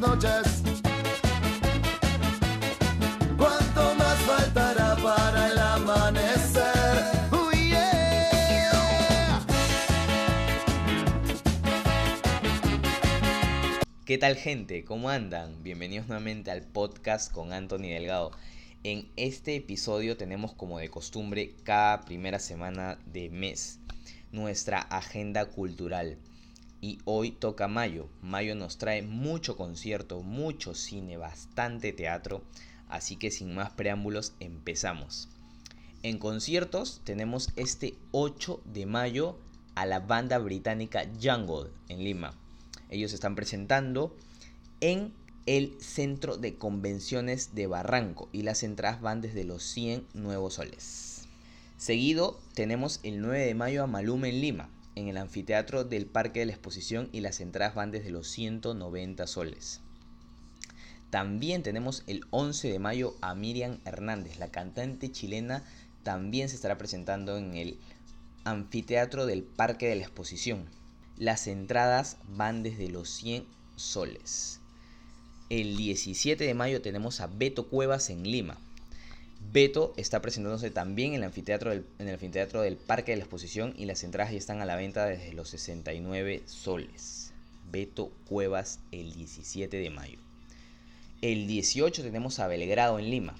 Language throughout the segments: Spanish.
noches. ¿Cuánto más faltará para el amanecer? ¿Qué tal gente? ¿Cómo andan? Bienvenidos nuevamente al podcast con Anthony Delgado. En este episodio tenemos como de costumbre cada primera semana de mes nuestra agenda cultural. Y hoy toca mayo. Mayo nos trae mucho concierto, mucho cine, bastante teatro. Así que sin más preámbulos empezamos. En conciertos tenemos este 8 de mayo a la banda británica Jungle en Lima. Ellos están presentando en el Centro de Convenciones de Barranco y las entradas van desde los 100 nuevos soles. Seguido tenemos el 9 de mayo a Maluma en Lima, en el anfiteatro del Parque de la Exposición y las entradas van desde los 190 soles. También tenemos el 11 de mayo a Miriam Hernández, la cantante chilena, también se estará presentando en el anfiteatro del Parque de la Exposición. Las entradas van desde los 100 soles. El 17 de mayo tenemos a Beto Cuevas en Lima. Beto está presentándose también en el, anfiteatro del, Parque de la Exposición y las entradas ya están a la venta desde los 69 soles. Beto Cuevas el 17 de mayo. El 18 tenemos a Belgrado en Lima.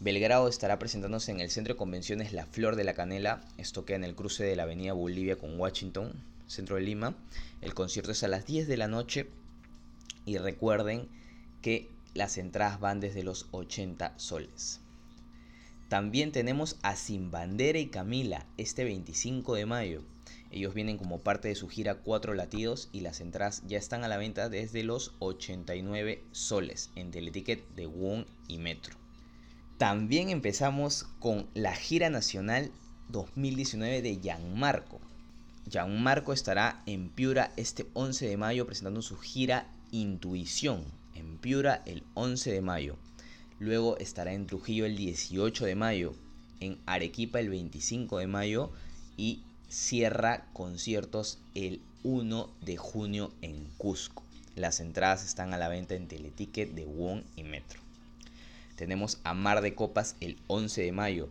Belgrado estará presentándose en el Centro de Convenciones La Flor de la Canela. Esto queda en el cruce de la Avenida Bolivia con Washington, centro de Lima. El concierto es a las 10 de la noche. Y recuerden que las entradas van desde los 80 soles. También tenemos a Sin Bandera y Camila este 25 de mayo. Ellos vienen como parte de su gira Cuatro Latidos y las entradas ya están a la venta desde los 89 soles en Teleticket de WON y Metro. También empezamos con la gira nacional 2019 de Gianmarco. Gianmarco estará en Piura este 11 de mayo presentando su gira Intuición en Piura el 11 de mayo. Luego estará en Trujillo el 18 de mayo, en Arequipa el 25 de mayo y cierra conciertos el 1 de junio en Cusco. Las entradas están a la venta en Teleticket de WON y Metro. Tenemos a Mar de Copas el 11 de mayo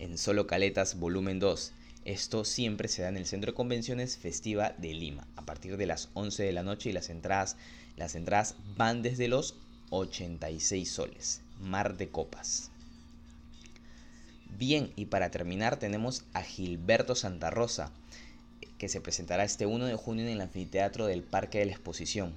en Solo Caletas Volumen 2. Esto siempre se da en el Centro de Convenciones Festiva de Lima a partir de las 11 de la noche y las entradas, las entradas van desde los 86 soles. Mar de Copas. Bien, y para terminar tenemos a Gilberto Santa Rosa, que se presentará este 1 de junio en el anfiteatro del Parque de la Exposición.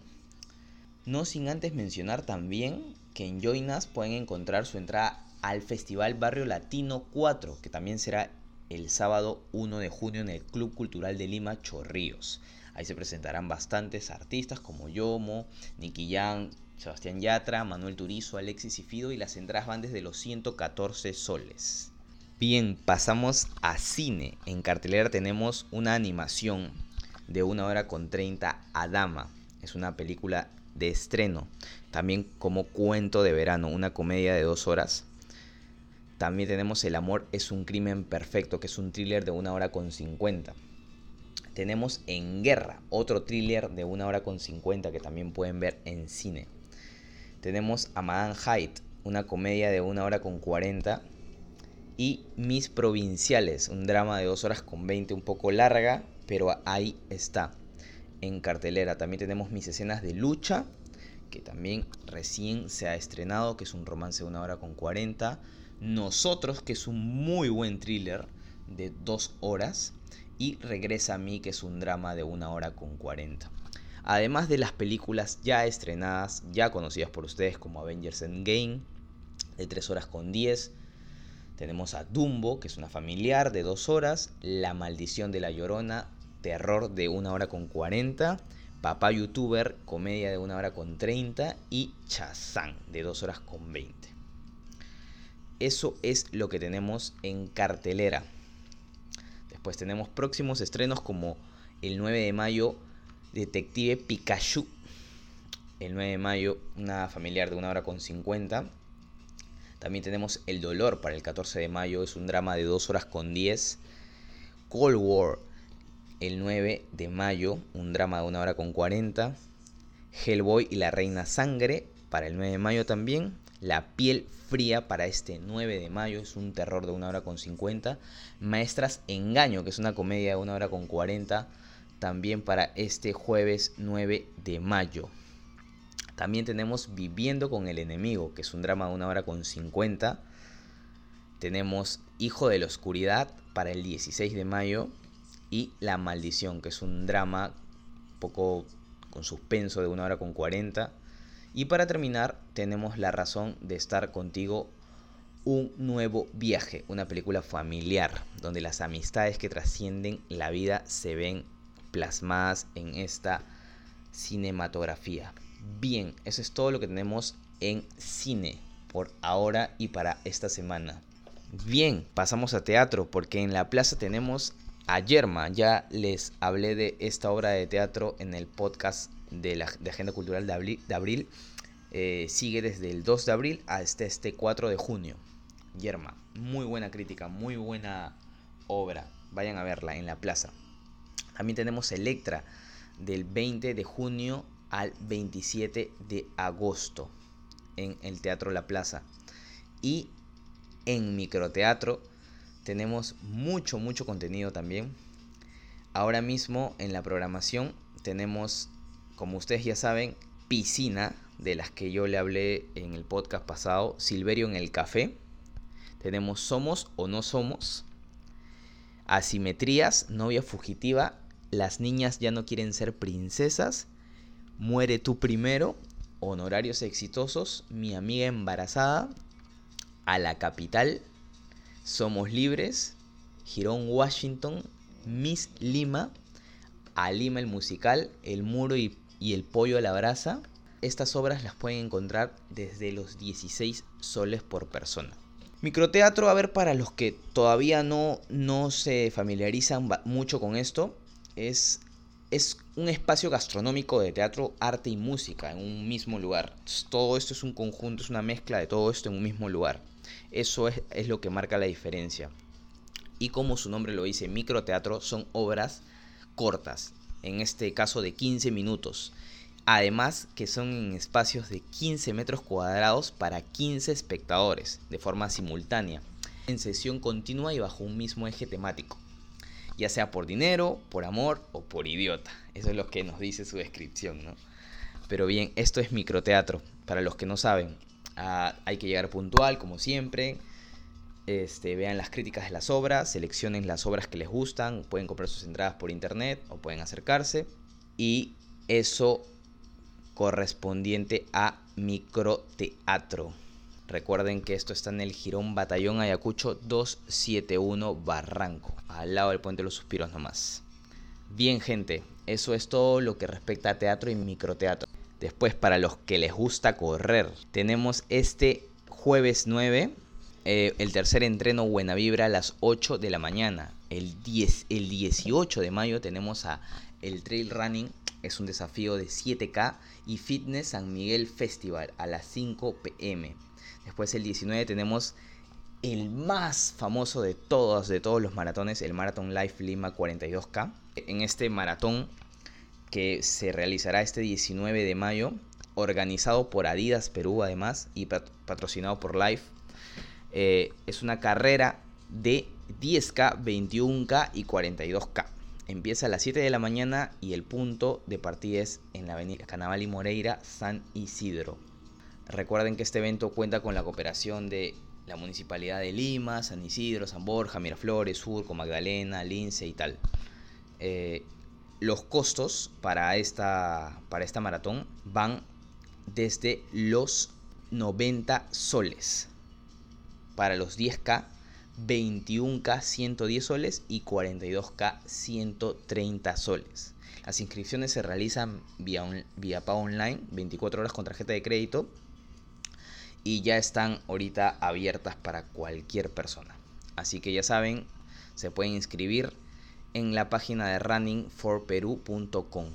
No sin antes mencionar también que en Joinas pueden encontrar su entrada al Festival Barrio Latino 4, que también será el sábado 1 de junio en el Club Cultural de Lima Chorrillos. Ahí se presentarán bastantes artistas como Yomo, Nicky Yang, Sebastián Yatra, Manuel Turizo, Alexis y Fido y las entradas van desde los 114 soles. Bien, pasamos a cine. En cartelera tenemos una animación de una hora con 30 Adama. Es una película de estreno. También como cuento de verano, una comedia de dos horas. También tenemos El amor es un crimen perfecto, que es un thriller de una hora con 50. Tenemos En Guerra, otro thriller de una hora con 50 que también pueden ver en cine. Tenemos a Madame Hyde, una comedia de una hora con 40. Y Mis Provinciales, un drama de dos horas con 20, un poco larga, pero ahí está en cartelera. También tenemos mis escenas de lucha, que también recién se ha estrenado, que es un romance de una hora con 40. Nosotros, que es un muy buen thriller de dos horas. Y Regresa a mí, que es un drama de una hora con 40. Además de las películas ya estrenadas, ya conocidas por ustedes como Avengers Endgame, de 3 horas con 10. Tenemos a Dumbo, que es una familiar de 2 horas. La maldición de la llorona, terror de una hora con 40, Papá Youtuber, comedia de una hora con 30 y Chazán de 2 horas con 20. Eso es lo que tenemos en cartelera. Después tenemos próximos estrenos como el 9 de mayo, Detective Pikachu. El 9 de mayo, una familiar de una hora con 50. También tenemos El Dolor para el 14 de mayo, es un drama de 2 horas con 10. Cold War el 9 de mayo, un drama de una hora con 40. Hellboy y la Reina Sangre para el 9 de mayo también. La piel fría para este 9 de mayo es un terror de una hora con 50. Maestras Engaño, que es una comedia de una hora con 40, también para este jueves 9 de mayo. También tenemos Viviendo con el enemigo, que es un drama de una hora con 50. Tenemos Hijo de la Oscuridad para el 16 de mayo. Y La Maldición, que es un drama un poco con suspenso de una hora con 40. Y para terminar, tenemos La razón de estar contigo un nuevo viaje, una película familiar, donde las amistades que trascienden la vida se ven plasmadas en esta cinematografía. Bien, eso es todo lo que tenemos en cine por ahora y para esta semana. Bien, pasamos a teatro porque en la plaza tenemos a Yerma. Ya les hablé de esta obra de teatro en el podcast de la Agenda Cultural de abril. Eh, sigue desde el 2 de abril hasta este 4 de junio. Yerma. Muy buena crítica, muy buena obra. Vayan a verla en la plaza. También tenemos Electra del 20 de junio al 27 de agosto en el Teatro La Plaza. Y en Microteatro tenemos mucho, mucho contenido también. Ahora mismo en la programación tenemos, como ustedes ya saben, Piscina, de las que yo le hablé en el podcast pasado, Silverio en el Café, tenemos Somos o No Somos. Asimetrías, novia fugitiva. Las niñas ya no quieren ser princesas. Muere tú primero. Honorarios exitosos. Mi amiga embarazada. A la capital. Somos libres. Girón Washington. Miss Lima. A Lima el musical. El muro y, y el pollo a la brasa. Estas obras las pueden encontrar desde los 16 soles por persona. Microteatro, a ver, para los que todavía no, no se familiarizan mucho con esto, es, es un espacio gastronómico de teatro, arte y música en un mismo lugar. Todo esto es un conjunto, es una mezcla de todo esto en un mismo lugar. Eso es, es lo que marca la diferencia. Y como su nombre lo dice, microteatro son obras cortas, en este caso de 15 minutos Además que son en espacios de 15 metros cuadrados para 15 espectadores, de forma simultánea, en sesión continua y bajo un mismo eje temático, ya sea por dinero, por amor o por idiota. Eso es lo que nos dice su descripción, ¿no? Pero bien, esto es microteatro. Para los que no saben, ah, hay que llegar puntual, como siempre. Este, vean las críticas de las obras, seleccionen las obras que les gustan, pueden comprar sus entradas por internet o pueden acercarse. Y eso correspondiente a microteatro. Recuerden que esto está en el Girón Batallón Ayacucho 271 Barranco, al lado del Puente de los Suspiros nomás. Bien gente, eso es todo lo que respecta a teatro y microteatro. Después para los que les gusta correr, tenemos este jueves 9 eh, el tercer entreno Buena Vibra a las 8 de la mañana. El, 10, el 18 de mayo tenemos a el Trail Running es un desafío de 7K y Fitness San Miguel Festival a las 5 pm. Después el 19 tenemos el más famoso de todos, de todos los maratones, el Marathon Life Lima 42K. En este maratón que se realizará este 19 de mayo, organizado por Adidas Perú además y patrocinado por Life, eh, es una carrera de 10K, 21K y 42K. Empieza a las 7 de la mañana y el punto de partida es en la avenida Canaval y Moreira, San Isidro. Recuerden que este evento cuenta con la cooperación de la Municipalidad de Lima, San Isidro, San Borja, Miraflores, Surco, Magdalena, Lince y tal. Eh, los costos para esta, para esta maratón van desde los 90 soles para los 10K 21K 110 soles y 42K 130 soles. Las inscripciones se realizan vía, vía pago online, 24 horas con tarjeta de crédito y ya están ahorita abiertas para cualquier persona. Así que ya saben, se pueden inscribir en la página de runningforperu.com.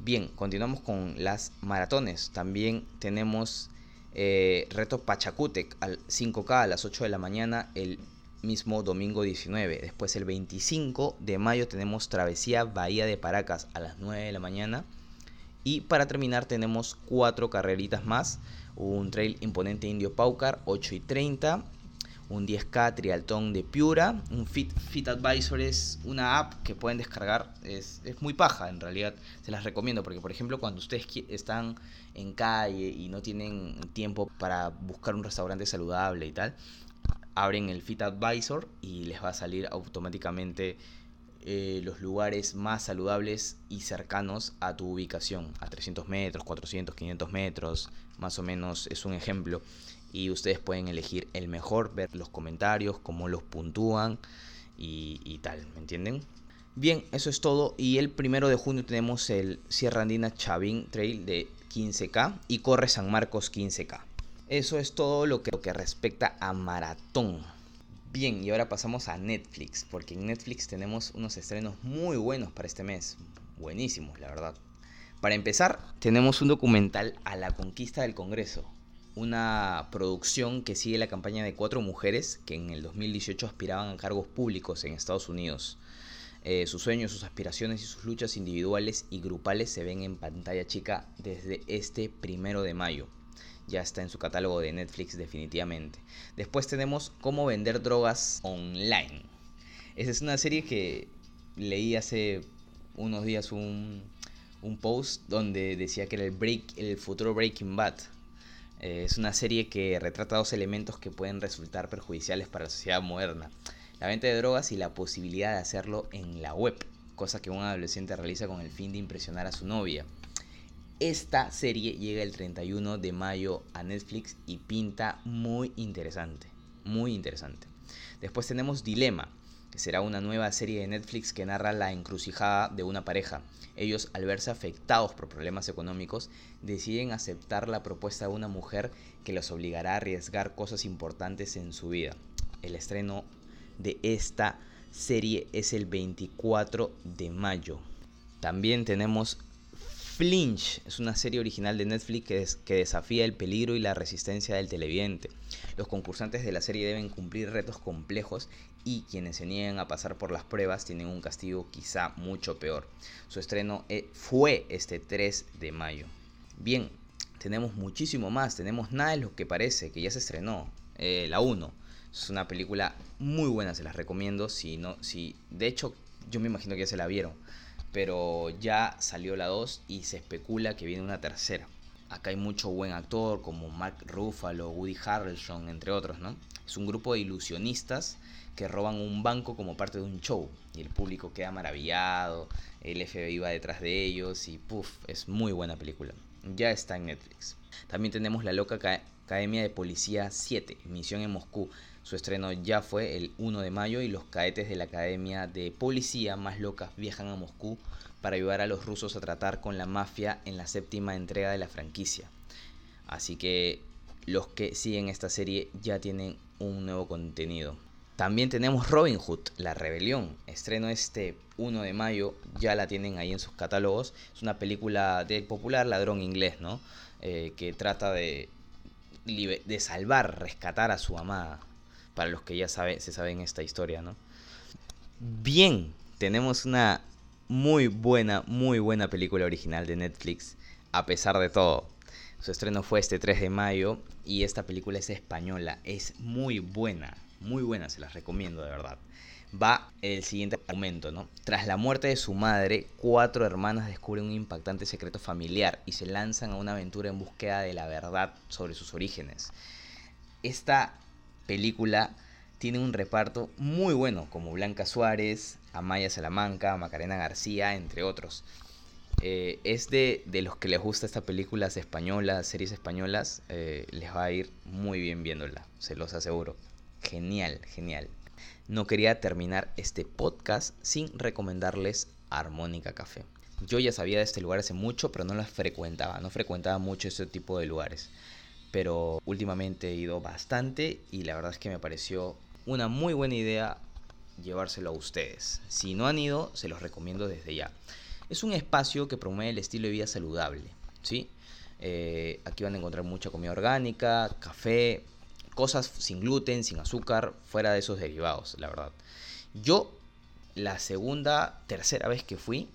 Bien, continuamos con las maratones. También tenemos eh, reto Pachacútec al 5K a las 8 de la mañana el mismo domingo 19. Después el 25 de mayo tenemos Travesía Bahía de Paracas a las 9 de la mañana. Y para terminar tenemos cuatro carreritas más. Un trail imponente Indio Paucar 8 y 30. un 10K triatlón de Piura. Un Fit, Fit Advisor es una app que pueden descargar. Es, es, muy paja, en realidad. Se las recomiendo porque, por ejemplo, cuando ustedes están en calle y no tienen tiempo para buscar un restaurante saludable y tal, abren el Fit Advisor y les va a salir automáticamente eh, los lugares más saludables y cercanos a tu ubicación, a 300 metros, 400, 500 metros, más o menos es un ejemplo. Y ustedes pueden elegir el mejor, ver los comentarios, cómo los puntúan y, tal, ¿me entienden? Bien, eso es todo. Y el primero de junio tenemos el Sierra Andina Chavín Trail de 15K y Corre San Marcos 15K. Eso es todo lo que, lo que respecta a maratón. Bien, y ahora pasamos a Netflix, porque en Netflix tenemos unos estrenos muy buenos para este mes. Buenísimos, la verdad. Para empezar, tenemos un documental a la conquista del Congreso. Una producción que sigue la campaña de cuatro mujeres que en el 2018 aspiraban a cargos públicos en Estados Unidos. Eh, sus sueños, sus aspiraciones y sus luchas individuales y grupales se ven en pantalla chica desde este primero de mayo ya está en su catálogo de Netflix definitivamente. Después tenemos Cómo vender drogas online. Esa es una serie que leí hace unos días un, post donde decía que era el futuro Breaking Bad. Eh, es una serie que retrata dos elementos que pueden resultar perjudiciales para la sociedad moderna. La venta de drogas y la posibilidad de hacerlo en la web, cosa que un adolescente realiza con el fin de impresionar a su novia. Esta serie llega el 31 de mayo a Netflix y pinta muy interesante, muy interesante. Después tenemos Dilema, que será una nueva serie de Netflix que narra la encrucijada de una pareja. Ellos, al verse afectados por problemas económicos, deciden aceptar la propuesta de una mujer que los obligará a arriesgar cosas importantes en su vida. El estreno de esta serie es el 24 de mayo. También tenemos Flinch es una serie original de Netflix que, desafía el peligro y la resistencia del televidente. Los concursantes de la serie deben cumplir retos complejos y quienes se niegan a pasar por las pruebas tienen un castigo quizá mucho peor. Su estreno eh, fue este 3 de mayo. Bien, tenemos muchísimo más. Tenemos Nada de lo que parece, que ya se estrenó. Eh, la 1. Es una película muy buena, se las recomiendo. Si no, si, de hecho, yo me imagino que ya se la vieron pero ya salió la 2 y se especula que viene una tercera. Acá hay mucho buen actor como Mark Ruffalo, Woody Harrelson, entre otros, ¿no? Es un grupo de ilusionistas que roban un banco como parte de un show y el público queda maravillado, el FBI va detrás de ellos y puff, es muy buena película. Ya está en Netflix. También tenemos La Loca Academia de Policía 7, Misión en Moscú. Su estreno ya fue el 1 de mayo y los cadetes de la Academia de Policía más locas viajan a Moscú para ayudar a los rusos a tratar con la mafia en la séptima entrega de la franquicia. Así que los que siguen esta serie ya tienen un nuevo contenido. También tenemos Robin Hood, La Rebelión. Estreno este 1 de mayo, ya la tienen ahí en sus catálogos. Es una película del popular ladrón inglés, ¿no? Eh, que trata de, de salvar, rescatar a su amada para los que ya sabe, se saben esta historia, ¿no? Bien, tenemos una muy buena, muy buena película original de Netflix, a pesar de todo. Su estreno fue este 3 de mayo y esta película es española, es muy buena, muy buena, se las recomiendo de verdad. Va el siguiente argumento, ¿no? Tras la muerte de su madre, cuatro hermanas descubren un impactante secreto familiar y se lanzan a una aventura en búsqueda de la verdad sobre sus orígenes. Esta película tiene un reparto muy bueno, como Blanca Suárez, Amaya Salamanca, Macarena García, entre otros. Eh, es de, los que les gusta esta películas españolas, series españolas, eh, les va a ir muy bien viéndola, se los aseguro. Genial, genial. No quería terminar este podcast sin recomendarles Armónica Café. Yo ya sabía de este lugar hace mucho, pero no las frecuentaba, no frecuentaba mucho este tipo de lugares pero últimamente he ido bastante y la verdad es que me pareció una muy buena idea llevárselo a ustedes. Si no han ido, se los recomiendo desde ya. Es un espacio que promueve el estilo de vida saludable, ¿sí? Eh, aquí van a encontrar mucha comida orgánica, café, cosas sin gluten, sin azúcar, fuera de esos derivados, la verdad. Yo, la segunda, tercera vez que fui,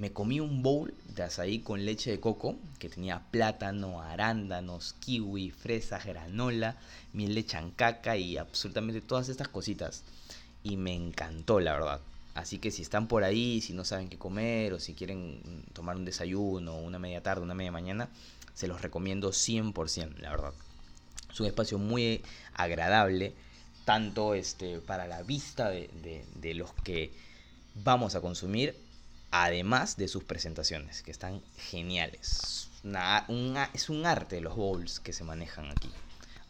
me comí un bowl de azaí con leche de coco que tenía plátano, arándanos, kiwi, fresas, granola, miel de chancaca y absolutamente todas estas cositas. Y me encantó, la verdad. Así que si están por ahí, si no saben qué comer o si quieren tomar un desayuno, una media tarde, una media mañana, se los recomiendo 100%, la verdad. Es un espacio muy agradable, tanto este, para la vista de, de los que vamos a consumir además de sus presentaciones, que están geniales. es un arte los bowls que se manejan aquí.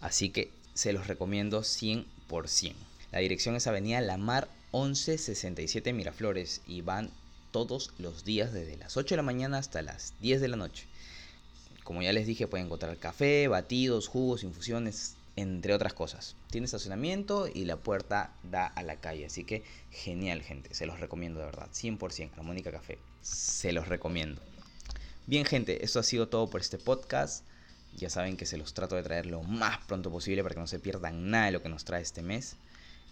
Así que se los recomiendo 100%. La dirección es Avenida Lamar 1167 Miraflores y van todos los días desde las 8 de la mañana hasta las 10 de la noche. Como ya les dije, pueden encontrar café, batidos, jugos, infusiones, entre otras cosas. Tiene estacionamiento y la puerta da a la calle. Así que genial, gente. Se los recomiendo de verdad. 100% Armónica Café. Se los recomiendo. Bien, gente, esto ha sido todo por este podcast. Ya saben que se los trato de traer lo más pronto posible para que no se pierdan nada de lo que nos trae este mes.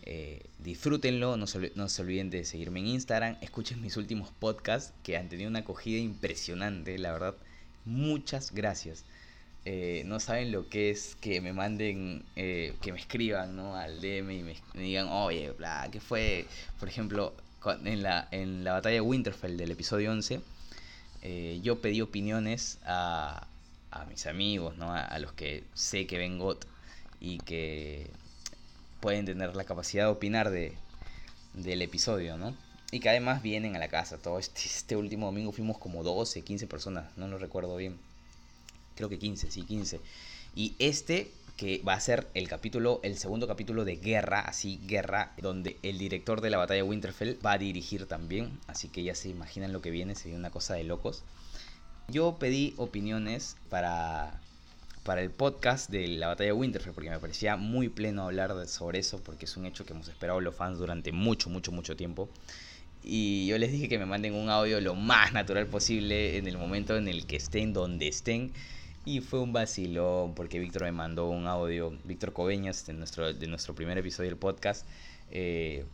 Eh, disfrútenlo, no se, no se, olviden de seguirme en Instagram, escuchen mis últimos podcasts que han tenido una acogida impresionante, la verdad. Muchas gracias. Eh, no saben lo que es que me manden, eh, que me escriban ¿no? al DM y me, digan, oye, bla, ¿qué fue? Por ejemplo, en la, en la batalla de Winterfell del episodio 11, eh, yo pedí opiniones a, a mis amigos, ¿no? A, los que sé que ven GOT y que pueden tener la capacidad de opinar de, del episodio, ¿no? Y que además vienen a la casa. Todo este, este último domingo fuimos como 12, 15 personas, no lo recuerdo bien creo que 15, sí, 15. Y este que va a ser el capítulo, el segundo capítulo de Guerra, así Guerra, donde el director de la batalla de Winterfell va a dirigir también, así que ya se imaginan lo que viene, sería una cosa de locos. Yo pedí opiniones para, para el podcast de la batalla de Winterfell, porque me parecía muy pleno hablar sobre eso, porque es un hecho que hemos esperado los fans durante mucho, mucho, mucho tiempo. Y yo les dije que me manden un audio lo más natural posible en el momento en el que estén, donde estén y fue un vacilón porque Víctor me mandó un audio, Víctor Coveñas, de nuestro, de nuestro primer episodio del podcast, eh,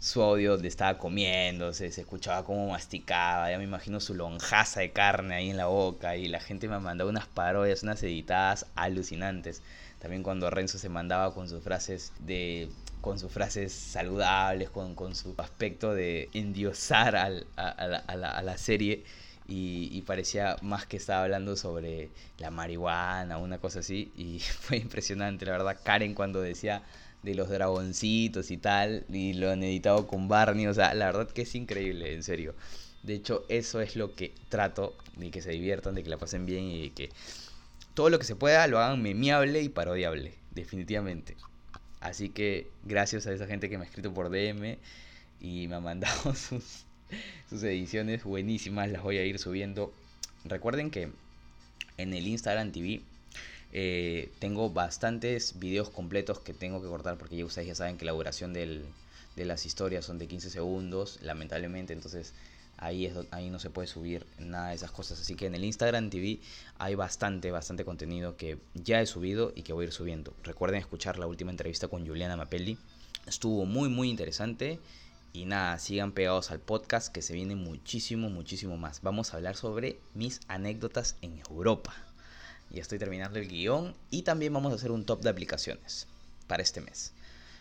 su audio donde estaba comiendo, se, escuchaba cómo masticaba, ya me imagino su lonjaza de carne ahí en la boca y la gente me mandó unas parodias, unas editadas alucinantes. También cuando Renzo se mandaba con sus frases de con sus frases saludables, con, con su aspecto de endiosar al, a, la, a la serie y, parecía más que estaba hablando sobre la marihuana, una cosa así, y fue impresionante, la verdad, Karen cuando decía de los dragoncitos y tal, y lo han editado con Barney, o sea, la verdad que es increíble, en serio. De hecho, eso es lo que trato, de que se diviertan, de que la pasen bien y de que todo lo que se pueda lo hagan memeable y parodiable, definitivamente. Así que gracias a esa gente que me ha escrito por DM y me ha mandado sus sus ediciones buenísimas, las voy a ir subiendo. Recuerden que en el Instagram TV eh, tengo bastantes videos completos que tengo que cortar porque ya ustedes ya saben que la duración de las historias son de 15 segundos, lamentablemente, entonces ahí, es, ahí no se puede subir nada de esas cosas. Así que en el Instagram TV hay bastante, bastante contenido que ya he subido y que voy a ir subiendo. Recuerden escuchar la última entrevista con Juliana Mapelli. Estuvo muy, muy interesante. Y nada, sigan pegados al podcast que se viene muchísimo, muchísimo más. Vamos a hablar sobre mis anécdotas en Europa. Ya estoy terminando el guion y también vamos a hacer un top de aplicaciones para este mes.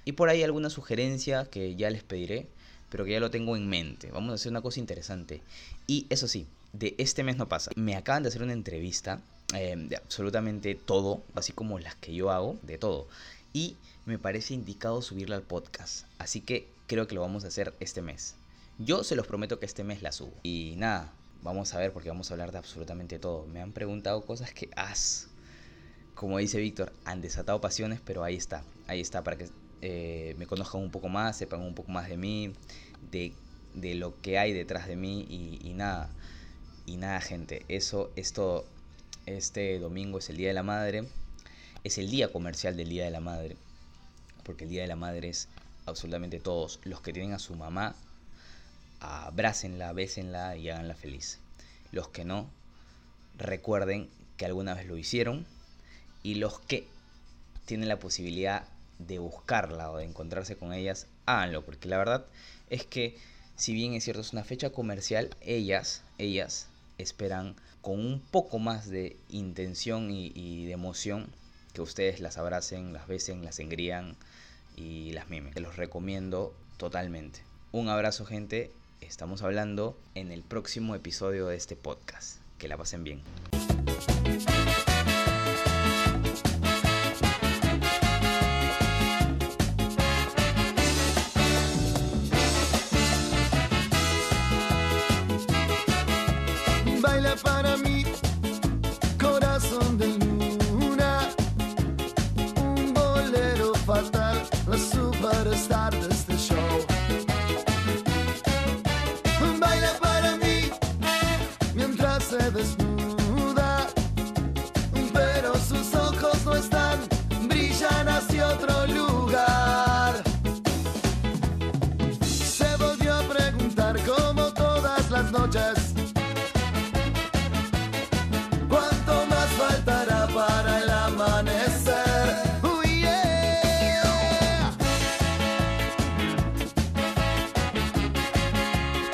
Y por ahí alguna sugerencia que ya les pediré, pero que ya lo tengo en mente. Vamos a hacer una cosa interesante. Y eso sí, de este mes no pasa. Me acaban de hacer una entrevista eh, de absolutamente todo, así como las que yo hago, de todo. Y me parece indicado subirla al podcast. Así que creo que lo vamos a hacer este mes. Yo se los prometo que este mes la subo. Y nada, vamos a ver porque vamos a hablar de absolutamente todo. Me han preguntado cosas que, as, como dice Víctor, han desatado pasiones, pero ahí está, ahí está para que eh, me conozcan un poco más, sepan un poco más de mí, de, de lo que hay detrás de mí y, nada. Y nada, gente, eso es todo. Este domingo es el Día de la Madre. Es el día comercial del Día de la Madre. Porque el Día de la Madre es absolutamente todos los que tienen a su mamá, abrácenla, bésenla y háganla feliz. Los que no, recuerden que alguna vez lo hicieron. Y los que tienen la posibilidad de buscarla o de encontrarse con ellas, háganlo. Porque la verdad es que si bien es cierto es una fecha comercial, ellas, ellas esperan con un poco más de intención y, de emoción que ustedes las abracen, las besen, las engrían y las mimen. Te los recomiendo totalmente. Un abrazo gente, estamos hablando en el próximo episodio de este podcast. Que la pasen bien.